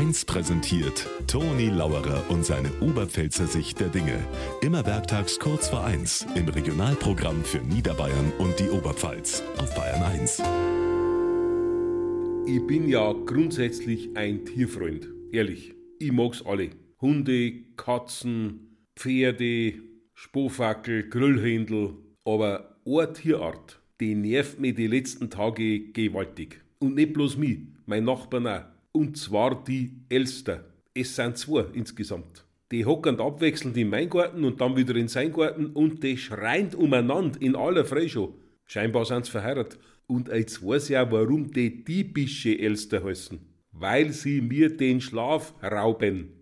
1 präsentiert Toni Lauerer und seine Oberpfälzer Sicht der Dinge. Immer werktags kurz vor 1 im Regionalprogramm für Niederbayern und die Oberpfalz auf Bayern 1. Ich bin ja grundsätzlich ein Tierfreund. Ehrlich. Ich mag's alle. Hunde, Katzen, Pferde, Spofackel, Grillhändel. Aber eine Tierart, die nervt mich die letzten Tage gewaltig. Und nicht bloß mich, mein Nachbarn auch. Und zwar die Elster. Es sind zwei insgesamt. Die hocken abwechselnd in mein Garten und dann wieder in sein Garten und die schreien umeinander in aller Früh schon. Scheinbar sind sie verheiratet. Und jetzt weiß ich auch, warum die typische Elster heißen. Weil sie mir den Schlaf rauben.